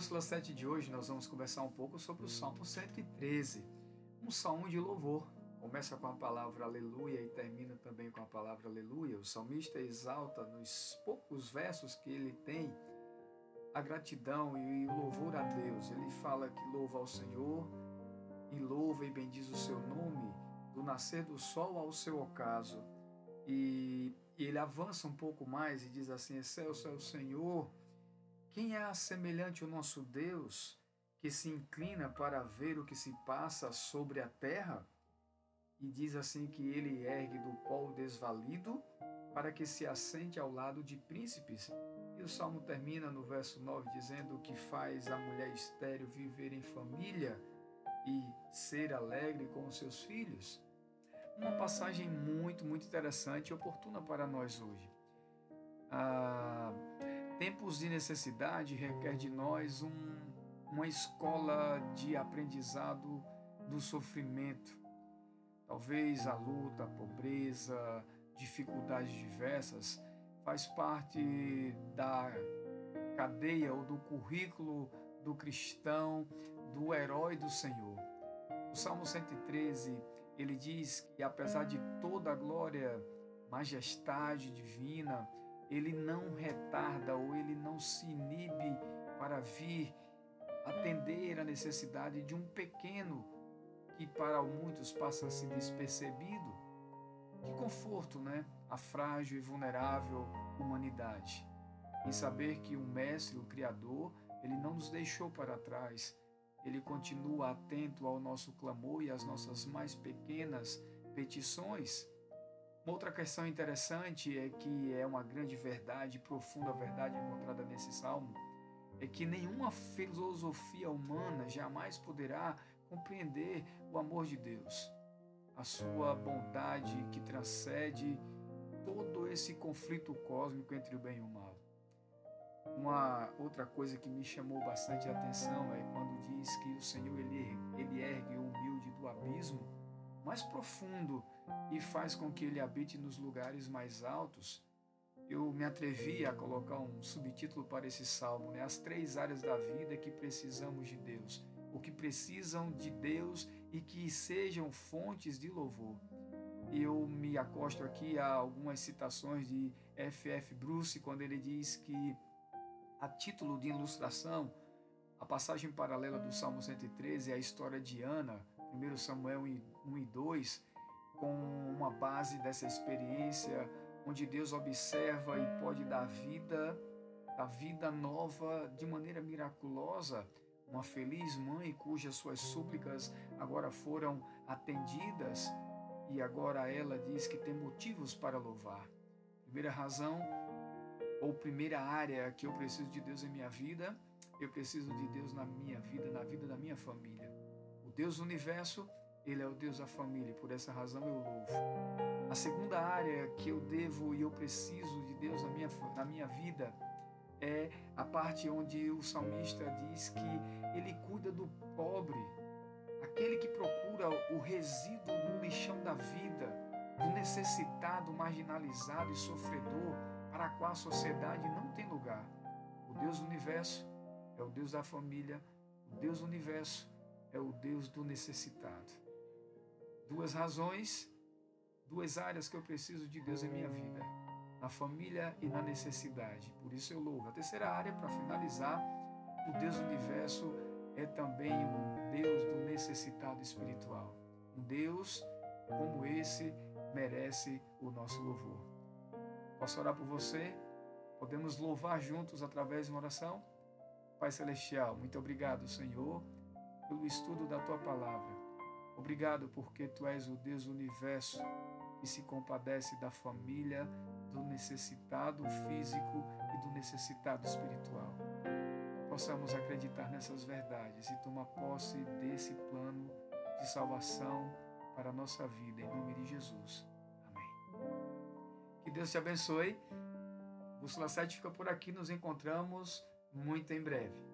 Bússola 7 de hoje nós vamos conversar um pouco sobre o Salmo 113, um salmo de louvor. Começa com a palavra aleluia e termina também com a palavra aleluia. O salmista exalta nos poucos versos que ele tem a gratidão e o louvor a Deus. Ele fala que louva ao Senhor e louva e bendiz o seu nome do nascer do sol ao seu ocaso. E, e ele avança um pouco mais e diz assim: Excelso é o Senhor quem é semelhante ao nosso Deus, que se inclina para ver o que se passa sobre a terra? E diz assim que ele ergue do pó desvalido para que se assente ao lado de príncipes. E o salmo termina no verso 9 dizendo que faz a mulher estéril viver em família e ser alegre com os seus filhos. Uma passagem muito, muito interessante e oportuna para nós hoje. Ah, Tempos de necessidade requer de nós um, uma escola de aprendizado do sofrimento. Talvez a luta, a pobreza, dificuldades diversas faz parte da cadeia ou do currículo do cristão, do herói do Senhor. O Salmo 113, ele diz que apesar de toda a glória, majestade divina, ele não retarda ou ele não se inibe para vir atender a necessidade de um pequeno que para muitos passa a ser despercebido. Que conforto, né? A frágil e vulnerável humanidade. Em saber que o Mestre, o Criador, ele não nos deixou para trás. Ele continua atento ao nosso clamor e às nossas mais pequenas petições. Outra questão interessante é que é uma grande verdade, profunda verdade encontrada nesse salmo, é que nenhuma filosofia humana jamais poderá compreender o amor de Deus, a sua bondade que transcende todo esse conflito cósmico entre o bem e o mal. Uma outra coisa que me chamou bastante a atenção é quando diz que o Senhor ele, ele ergue o humilde do abismo mais profundo e faz com que ele habite nos lugares mais altos, eu me atrevi a colocar um subtítulo para esse salmo, né? As três áreas da vida que precisamos de Deus, o que precisam de Deus e que sejam fontes de louvor. Eu me acosto aqui a algumas citações de F.F. Bruce, quando ele diz que, a título de ilustração, a passagem paralela do Salmo 113 é a história de Ana, 1 Samuel 1 e 2, com uma base dessa experiência onde Deus observa e pode dar vida, a vida nova de maneira miraculosa. Uma feliz mãe cujas suas súplicas agora foram atendidas e agora ela diz que tem motivos para louvar. Primeira razão ou primeira área que eu preciso de Deus em minha vida, eu preciso de Deus na minha vida, na vida da minha família. O Deus do universo, ele é o Deus da família, e por essa razão eu louvo. A segunda área que eu devo e eu preciso de Deus na minha, na minha vida é a parte onde o salmista diz que ele cuida do pobre, aquele que procura o resíduo no lixão da vida, do necessitado, marginalizado e sofredor, para a qual a sociedade não tem lugar. O Deus do universo é o Deus da família, o Deus do universo é o Deus do necessitado. Duas razões, duas áreas que eu preciso de Deus em minha vida: na família e na necessidade. Por isso eu louvo. A terceira área, para finalizar, o Deus do universo é também o Deus do necessitado espiritual. Um Deus como esse merece o nosso louvor. Posso orar por você? Podemos louvar juntos através de uma oração? Pai Celestial, muito obrigado, Senhor pelo estudo da tua palavra. Obrigado porque tu és o Deus universo que se compadece da família, do necessitado físico e do necessitado espiritual. Possamos acreditar nessas verdades e tomar posse desse plano de salvação para a nossa vida, em nome de Jesus. Amém. Que Deus te abençoe. Bússola 7 fica por aqui, nos encontramos muito em breve.